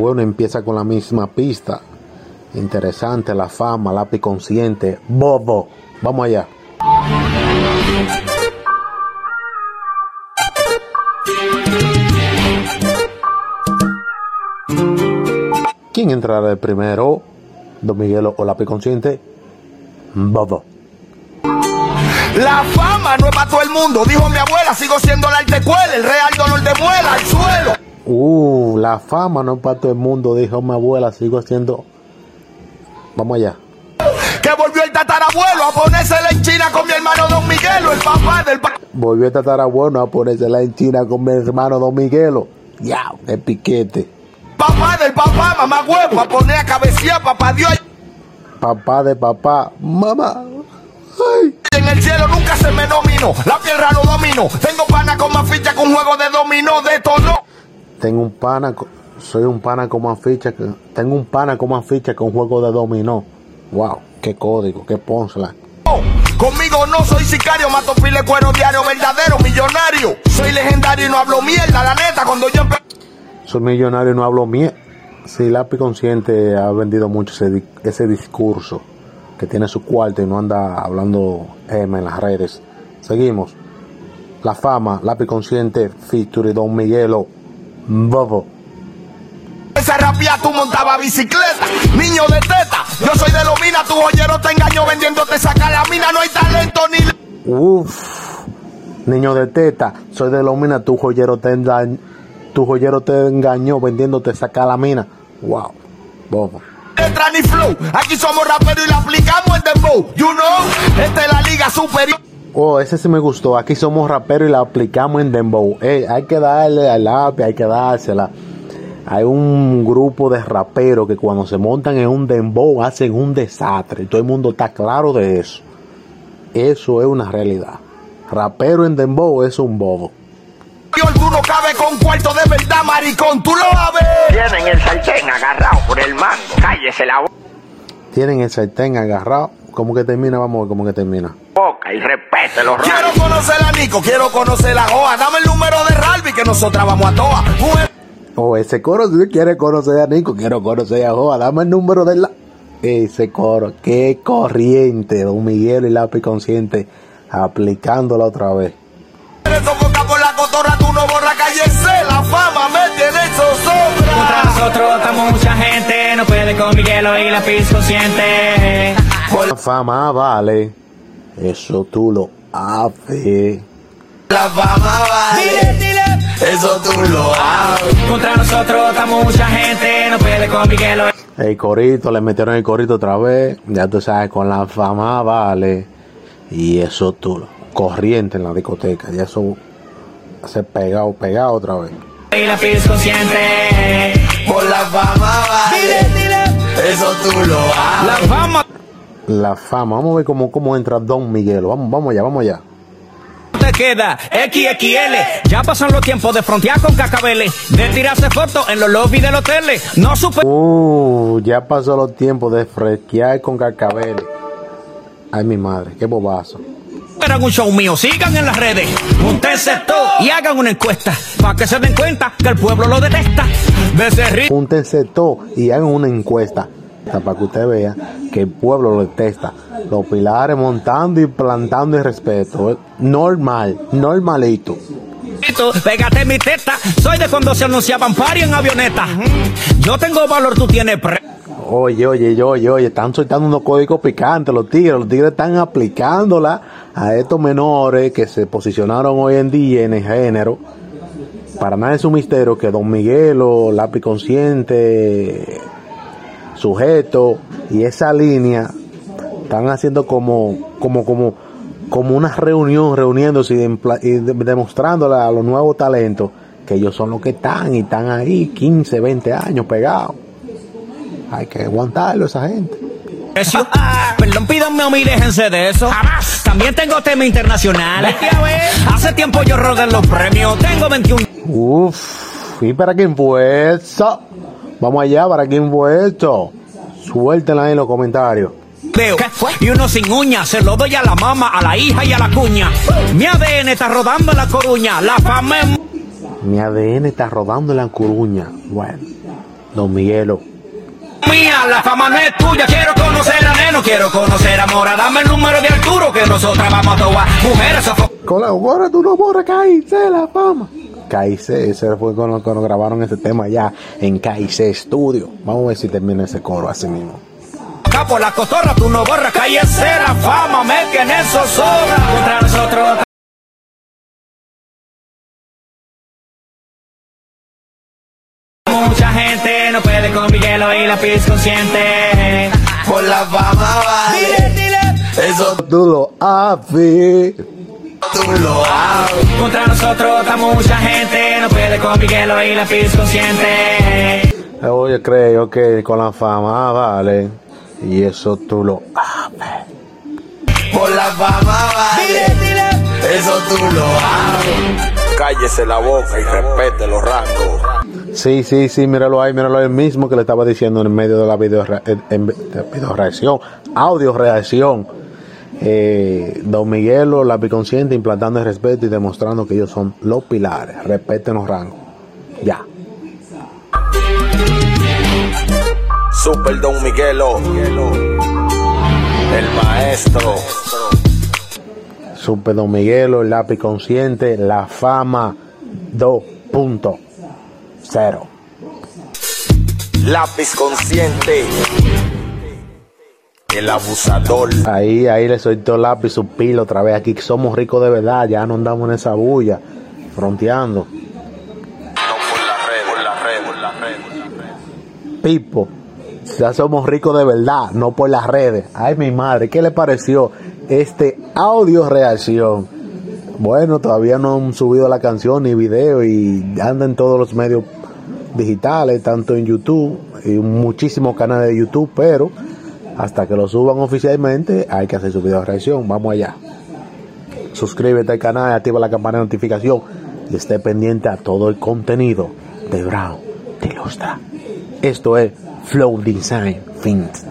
Bueno, empieza con la misma pista. Interesante, la fama, lápiz consciente, bobo. Vamos allá. ¿Quién entrará de primero? Don Miguel o lápiz consciente. Bobo. La fama no es para todo el mundo, dijo mi abuela, sigo siendo la artecuela, el real dolor de muela al suelo. Uh, la fama no es para todo el mundo, dijo mi abuela, sigo haciendo... Vamos allá. Que volvió el tatarabuelo a ponérsela en China con mi hermano Don Miguelo, el papá del pa Volvió el tatarabuelo a ponérsela en China con mi hermano Don Miguelo. Ya, qué piquete. papá del papá, mamá huevo, a poner a cabecear, papá Dios. Papá de papá, mamá. Ay. En el cielo nunca se me nominó, la piedra no domino. Tengo pana con más ficha que un juego de dominó, de tono. Tengo un pana, soy un pana con más ficha. Tengo un pana con más ficha que un juego de dominó. Wow, qué código, qué punchline. Conmigo no soy sicario, mato pile cuero diario, verdadero millonario. Soy legendario y no hablo mierda, la neta, cuando yo Soy millonario y no hablo mie... Sí, Lápiz Consciente ha vendido mucho ese, ese discurso que tiene su cuarto y no anda hablando M en las redes. Seguimos. La fama, Lápiz Consciente, Feature, Don Miguelo, Bobo. Esa rapia tú montaba bicicleta, niño de teta. Yo soy de Lomina, tu joyero te engaño vendiéndote saca la mina, no hay talento ni Uf, niño de teta, soy de Lomina, tu joyero te engañó, tu joyero te engañó vendiéndote saca la mina. Wow, bobo. letra ni flow. Aquí somos raperos y la aplicamos en dembow. You know, esta es la liga superior. Oh, ese sí me gustó. Aquí somos raperos y la aplicamos en Dembow. Ey, hay que darle al lápiz, hay que dársela. Hay un grupo de raperos que cuando se montan en un Dembow hacen un desastre. Y todo el mundo está claro de eso. Eso es una realidad. Rapero en Dembow es un bobo. Alguno cabe con cuarto de verdad, maricón. Tú lo. Tienen el sartén agarrado por el mango. Cállese la Tienen el sartén agarrado. ¿Cómo que termina? Vamos a ver cómo que termina. Boca y respete los Quiero conocer a Nico, quiero conocer a Joa. Dame el número de Ralby que nosotras vamos a toa. Mujer, Oh, ese coro, si quiere conocer a Nico, quiero conocer a Joa, dame el número de la... Ese coro, qué corriente, Don Miguel y Lápiz Consciente, aplicándola otra vez. sofoca por la cotorra, tú no borra cállese. La fama me tiene Contra zozobra. nosotros estamos mucha gente, no puede con Miguelo y la pis consciente. La fama vale, eso tú lo haces. La fama vale. Eso tú lo haces. Contra nosotros estamos mucha gente, no puede con Miguelo. El corito, le metieron el corito otra vez, ya tú sabes, con la fama vale. Y eso tú lo... Corriente en la discoteca, ya eso se pegado, pegado otra vez. Y la consciente. Por la fama vale. Eso tú lo haces. La fama La fama, vamos a ver cómo, cómo entra Don Miguel. Vamos, vamos allá, vamos allá. te queda XXL. Ya pasan los tiempos de frontear con cacabeles, de tirarse fotos en los lobbies del hotel. No super Uh, ya pasó los tiempos de fresquear con carcabel. Ay, mi madre, qué bobazo. Esperan un show mío, sigan en las redes, júntense todo y hagan una encuesta para que se den cuenta que el pueblo lo detesta. De Júntense todos y hagan una encuesta para que usted vea que el pueblo lo detesta. Los pilares montando y plantando el respeto. Normal, normalito. pégate mi teta. Soy de cuando se anunciaban party en avioneta. Yo tengo valor, tú tienes pre. Oye, oye, oye, oye, están soltando unos códigos picantes los tigres. Los tigres están aplicándola a estos menores que se posicionaron hoy en día en el género. Para nada es un misterio que Don Miguelo, Lápiz Consciente, Sujeto y esa línea están haciendo como, como, como, como una reunión, reuniéndose y, empla- y de- demostrándole a los nuevos talentos que ellos son los que están y están ahí 15, 20 años pegados. Hay que aguantarlo esa gente. Perdón, pídanme a mí, déjense de eso. También tengo tema internacional. Hace tiempo yo rodé los premios. Tengo 21 Uf, ¿y para quién fue eso? Vamos allá, ¿para quién fue esto? Suéltenla ahí en los comentarios. veo. Y uno sin uñas. Se lo doy a la mamá, a la hija y a la cuña. Mi ADN está rodando en la coruña. La fama es Mi ADN está rodando en la curuña. Bueno, Don Miguelo. Mía, la fama no es tuya, quiero conocer a Neno, quiero conocer a Mora, dame el número de Arturo que nosotras vamos a tomar. Mujeres sofocadas. Colabora tú no borras KIC la fama. KIC, ese fue cuando, cuando grabaron ese tema ya en KIC Studio. Vamos a ver si termina ese coro así mismo. por la cotorra, tú no borras, cállese la fama, me que en eso sobra. Contra nosotros. Mucha gente no puede con Miguel y la pis consciente. Por la fama vale. Eso Tú lo haces. tú lo haces. Contra nosotros está mucha gente, no puede con Miguel y la pis consciente. Oye, creo que con la fama vale. Y eso tú lo haces. Por la fama vale. Eso tú lo haces. Cállese la boca y respete los rangos. Sí, sí, sí, míralo ahí, míralo ahí mismo que le estaba diciendo en medio de la video, en, en- de video reacción, audio reacción. Eh, Don Miguelo, la consciente, implantando el respeto y demostrando que ellos son los pilares. Respeten los rangos. Ya. Super Don Miguelo. El maestro. Super Don Miguelo, el lápiz consciente, la fama 2.0. Lápiz consciente. El abusador. Ahí, ahí le soltó lápiz su pila otra vez. Aquí somos ricos de verdad, ya no andamos en esa bulla, fronteando. No por la red, por la red, por la red. Pipo, ya somos ricos de verdad, no por las redes. Ay, mi madre, ¿qué le pareció este audio reacción? Bueno, todavía no han subido la canción ni video y anda en todos los medios digitales, tanto en YouTube y muchísimos canales de YouTube, pero hasta que lo suban oficialmente hay que hacer su video reacción. Vamos allá. Suscríbete al canal, activa la campana de notificación y esté pendiente a todo el contenido de Brown de Ilustra. Esto es Flow Design Fins.